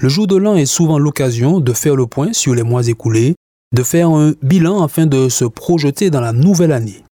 Le jour de l'an est souvent l'occasion de faire le point sur les mois écoulés, de faire un bilan afin de se projeter dans la nouvelle année.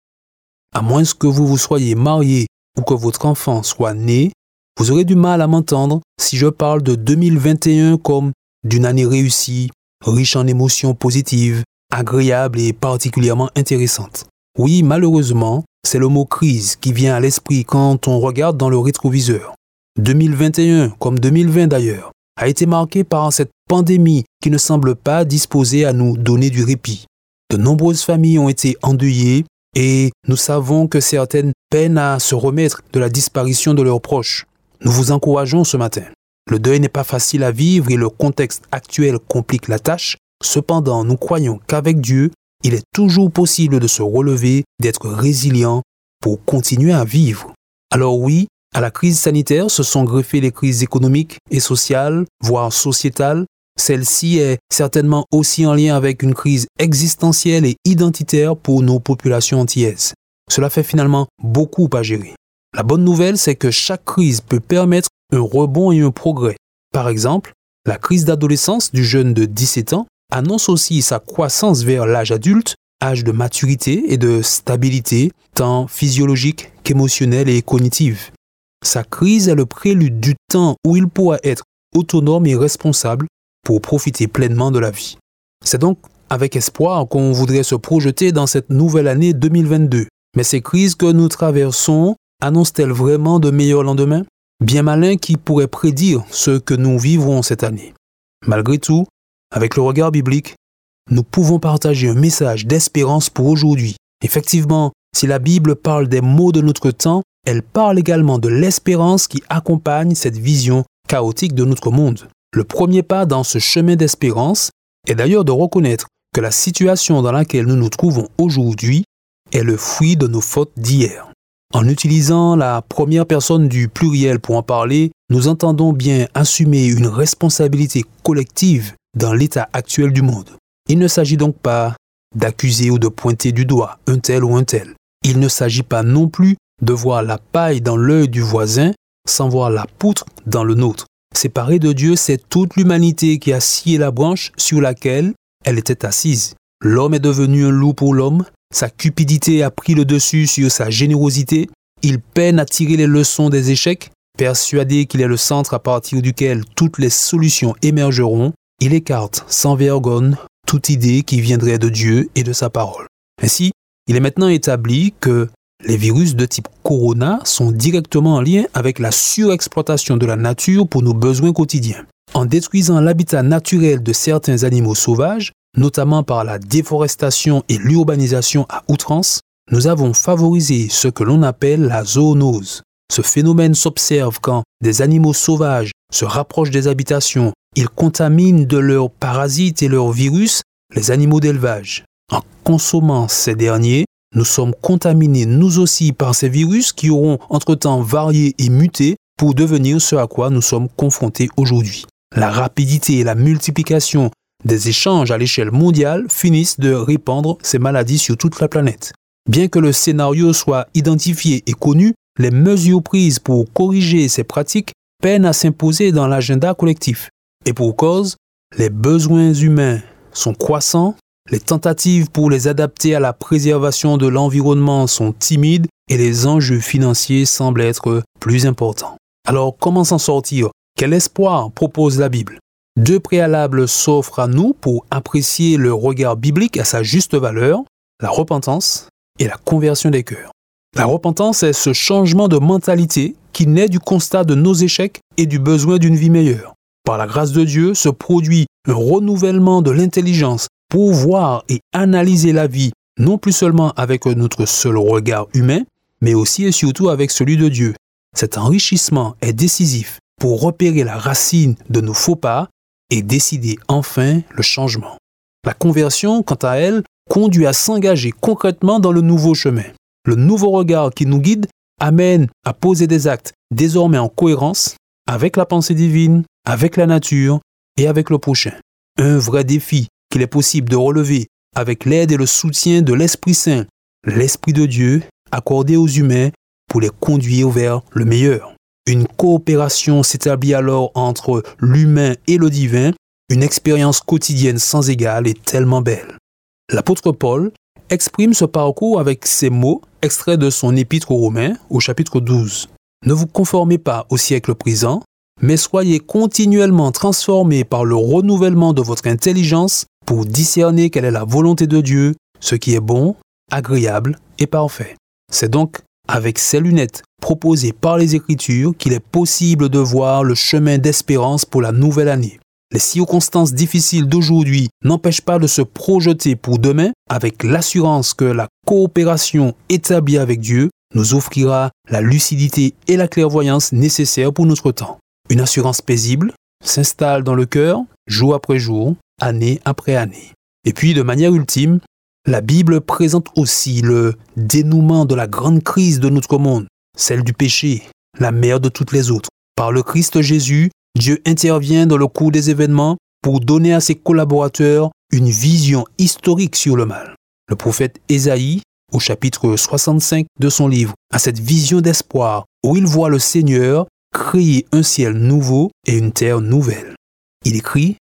À moins que vous vous soyez marié ou que votre enfant soit né, vous aurez du mal à m'entendre si je parle de 2021 comme d'une année réussie, riche en émotions positives, agréable et particulièrement intéressante. Oui, malheureusement, c'est le mot crise qui vient à l'esprit quand on regarde dans le rétroviseur. 2021, comme 2020 d'ailleurs, a été marqué par cette pandémie qui ne semble pas disposée à nous donner du répit. De nombreuses familles ont été endeuillées et nous savons que certaines peinent à se remettre de la disparition de leurs proches. Nous vous encourageons ce matin. Le deuil n'est pas facile à vivre et le contexte actuel complique la tâche. Cependant, nous croyons qu'avec Dieu, il est toujours possible de se relever, d'être résilient pour continuer à vivre. Alors oui, à la crise sanitaire se sont greffées les crises économiques et sociales, voire sociétales. Celle-ci est certainement aussi en lien avec une crise existentielle et identitaire pour nos populations antillaises. Cela fait finalement beaucoup à gérer. La bonne nouvelle, c'est que chaque crise peut permettre un rebond et un progrès. Par exemple, la crise d'adolescence du jeune de 17 ans annonce aussi sa croissance vers l'âge adulte, âge de maturité et de stabilité, tant physiologique qu'émotionnelle et cognitive. Sa crise est le prélude du temps où il pourra être autonome et responsable pour profiter pleinement de la vie. C'est donc avec espoir qu'on voudrait se projeter dans cette nouvelle année 2022. Mais ces crises que nous traversons annoncent-elles vraiment de meilleurs lendemains? Bien malin qui pourrait prédire ce que nous vivrons cette année. Malgré tout, avec le regard biblique, nous pouvons partager un message d'espérance pour aujourd'hui. Effectivement, si la Bible parle des maux de notre temps, elle parle également de l'espérance qui accompagne cette vision chaotique de notre monde. Le premier pas dans ce chemin d'espérance est d'ailleurs de reconnaître que la situation dans laquelle nous nous trouvons aujourd'hui est le fruit de nos fautes d'hier. En utilisant la première personne du pluriel pour en parler, nous entendons bien assumer une responsabilité collective dans l'état actuel du monde. Il ne s'agit donc pas d'accuser ou de pointer du doigt un tel ou un tel. Il ne s'agit pas non plus de voir la paille dans l'œil du voisin sans voir la poutre dans le nôtre. Séparé de Dieu, c'est toute l'humanité qui a scié la branche sur laquelle elle était assise. L'homme est devenu un loup pour l'homme, sa cupidité a pris le dessus sur sa générosité. Il peine à tirer les leçons des échecs. Persuadé qu'il est le centre à partir duquel toutes les solutions émergeront, il écarte sans vergogne toute idée qui viendrait de Dieu et de sa parole. Ainsi, il est maintenant établi que les virus de type corona sont directement en lien avec la surexploitation de la nature pour nos besoins quotidiens. En détruisant l'habitat naturel de certains animaux sauvages, notamment par la déforestation et l'urbanisation à outrance, nous avons favorisé ce que l'on appelle la zoonose. Ce phénomène s'observe quand des animaux sauvages se rapprochent des habitations, ils contaminent de leurs parasites et leurs virus les animaux d'élevage. En consommant ces derniers, nous sommes contaminés nous aussi par ces virus qui auront entre-temps varié et muté pour devenir ce à quoi nous sommes confrontés aujourd'hui. La rapidité et la multiplication des échanges à l'échelle mondiale finissent de répandre ces maladies sur toute la planète. Bien que le scénario soit identifié et connu, les mesures prises pour corriger ces pratiques peinent à s'imposer dans l'agenda collectif. Et pour cause, les besoins humains sont croissants, les tentatives pour les adapter à la préservation de l'environnement sont timides et les enjeux financiers semblent être plus importants. Alors comment s'en sortir? Quel espoir propose la Bible? Deux préalables s'offrent à nous pour apprécier le regard biblique à sa juste valeur, la repentance et la conversion des cœurs. La repentance est ce changement de mentalité qui naît du constat de nos échecs et du besoin d'une vie meilleure. Par la grâce de Dieu se produit un renouvellement de l'intelligence pour voir et analyser la vie, non plus seulement avec notre seul regard humain, mais aussi et surtout avec celui de Dieu. Cet enrichissement est décisif pour repérer la racine de nos faux pas et décider enfin le changement. La conversion, quant à elle, conduit à s'engager concrètement dans le nouveau chemin. Le nouveau regard qui nous guide amène à poser des actes désormais en cohérence avec la pensée divine, avec la nature et avec le prochain. Un vrai défi qu'il est possible de relever avec l'aide et le soutien de l'Esprit Saint, l'Esprit de Dieu accordé aux humains pour les conduire vers le meilleur. Une coopération s'établit alors entre l'humain et le divin, une expérience quotidienne sans égale et tellement belle. L'apôtre Paul exprime ce parcours avec ces mots extraits de son épître aux Romains au chapitre 12. Ne vous conformez pas au siècle présent, mais soyez continuellement transformés par le renouvellement de votre intelligence pour discerner quelle est la volonté de Dieu, ce qui est bon, agréable et parfait. C'est donc avec ces lunettes proposées par les Écritures qu'il est possible de voir le chemin d'espérance pour la nouvelle année. Les circonstances difficiles d'aujourd'hui n'empêchent pas de se projeter pour demain avec l'assurance que la coopération établie avec Dieu nous offrira la lucidité et la clairvoyance nécessaires pour notre temps. Une assurance paisible s'installe dans le cœur jour après jour, année après année. Et puis, de manière ultime, la Bible présente aussi le dénouement de la grande crise de notre monde, celle du péché, la mère de toutes les autres. Par le Christ Jésus, Dieu intervient dans le cours des événements pour donner à ses collaborateurs une vision historique sur le mal. Le prophète Ésaïe, au chapitre 65 de son livre, a cette vision d'espoir où il voit le Seigneur créer un ciel nouveau et une terre nouvelle. Il écrit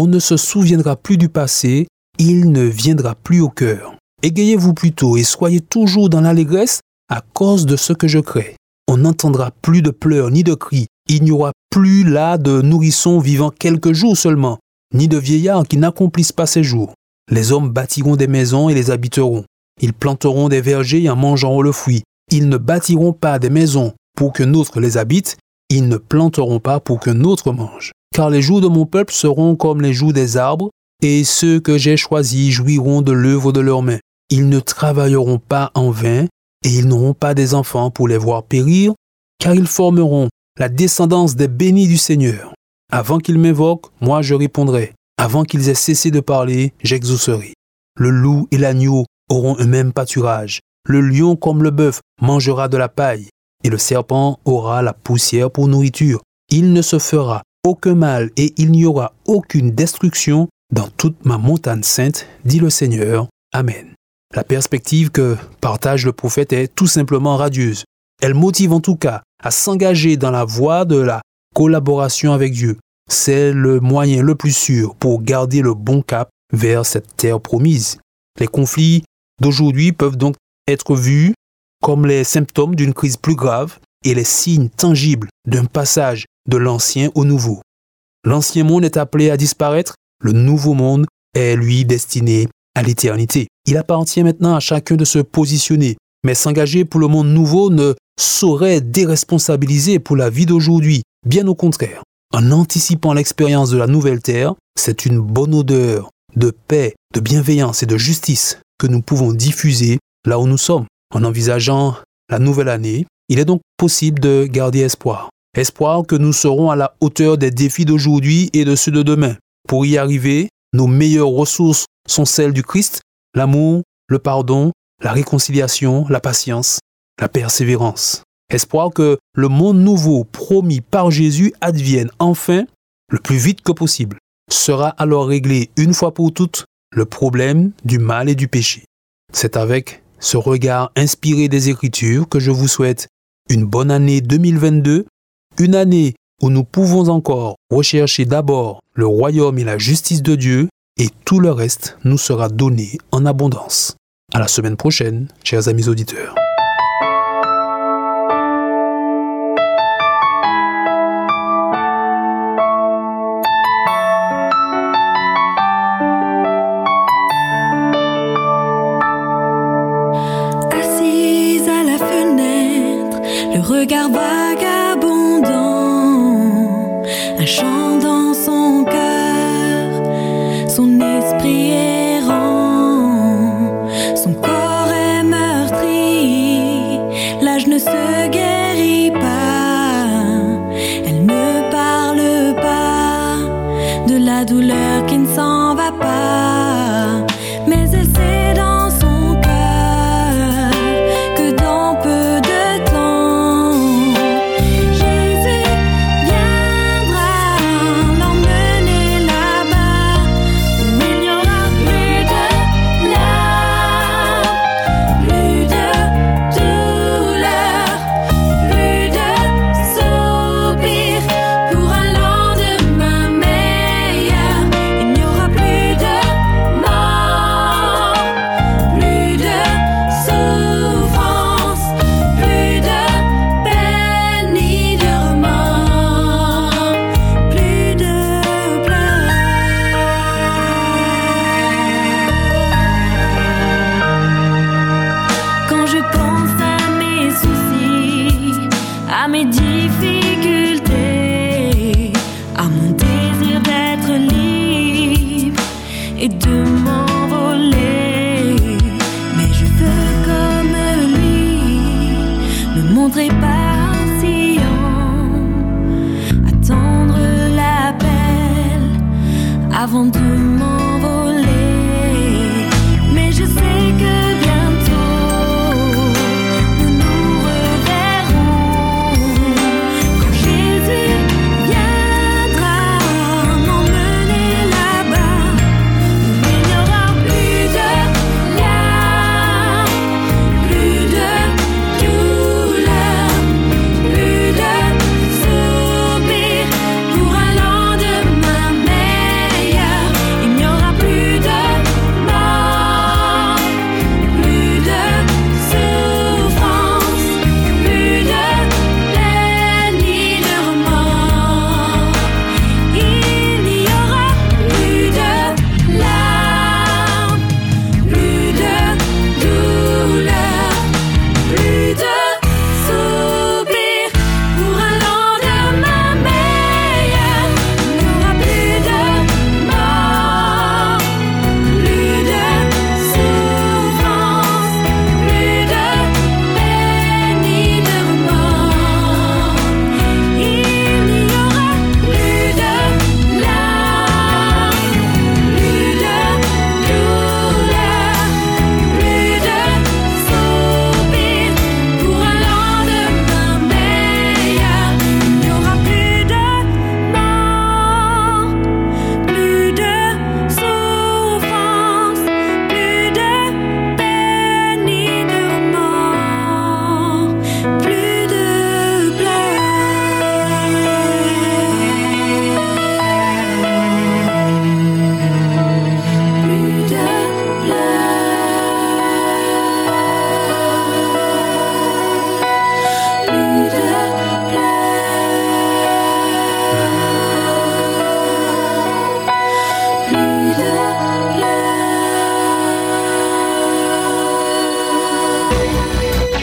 On ne se souviendra plus du passé, il ne viendra plus au cœur. Égayez-vous plutôt et soyez toujours dans l'allégresse à cause de ce que je crée. On n'entendra plus de pleurs ni de cris, il n'y aura plus là de nourrissons vivant quelques jours seulement, ni de vieillards qui n'accomplissent pas ces jours. Les hommes bâtiront des maisons et les habiteront. Ils planteront des vergers et en mangeront le fruit. Ils ne bâtiront pas des maisons pour que autre les habite, ils ne planteront pas pour que autre mange. Car les jours de mon peuple seront comme les jours des arbres, et ceux que j'ai choisis jouiront de l'œuvre de leurs mains. Ils ne travailleront pas en vain, et ils n'auront pas des enfants pour les voir périr, car ils formeront la descendance des bénis du Seigneur. Avant qu'ils m'évoquent, moi je répondrai. Avant qu'ils aient cessé de parler, j'exaucerai. Le loup et l'agneau auront un même pâturage. Le lion comme le bœuf mangera de la paille, et le serpent aura la poussière pour nourriture. Il ne se fera aucun mal et il n'y aura aucune destruction dans toute ma montagne sainte, dit le Seigneur. Amen. La perspective que partage le prophète est tout simplement radieuse. Elle motive en tout cas à s'engager dans la voie de la collaboration avec Dieu. C'est le moyen le plus sûr pour garder le bon cap vers cette terre promise. Les conflits d'aujourd'hui peuvent donc être vus comme les symptômes d'une crise plus grave et les signes tangibles d'un passage de l'ancien au nouveau. L'ancien monde est appelé à disparaître, le nouveau monde est lui destiné à l'éternité. Il appartient maintenant à chacun de se positionner, mais s'engager pour le monde nouveau ne saurait déresponsabiliser pour la vie d'aujourd'hui. Bien au contraire, en anticipant l'expérience de la nouvelle terre, c'est une bonne odeur de paix, de bienveillance et de justice que nous pouvons diffuser là où nous sommes. En envisageant la nouvelle année, il est donc possible de garder espoir. Espoir que nous serons à la hauteur des défis d'aujourd'hui et de ceux de demain. Pour y arriver, nos meilleures ressources sont celles du Christ, l'amour, le pardon, la réconciliation, la patience, la persévérance. Espoir que le monde nouveau promis par Jésus advienne enfin le plus vite que possible. Sera alors réglé une fois pour toutes le problème du mal et du péché. C'est avec ce regard inspiré des Écritures que je vous souhaite une bonne année 2022, une année où nous pouvons encore rechercher d'abord le royaume et la justice de Dieu et tout le reste nous sera donné en abondance. À la semaine prochaine, chers amis auditeurs. regard vagabondant, montrer patient, attendre l'appel avant de demander.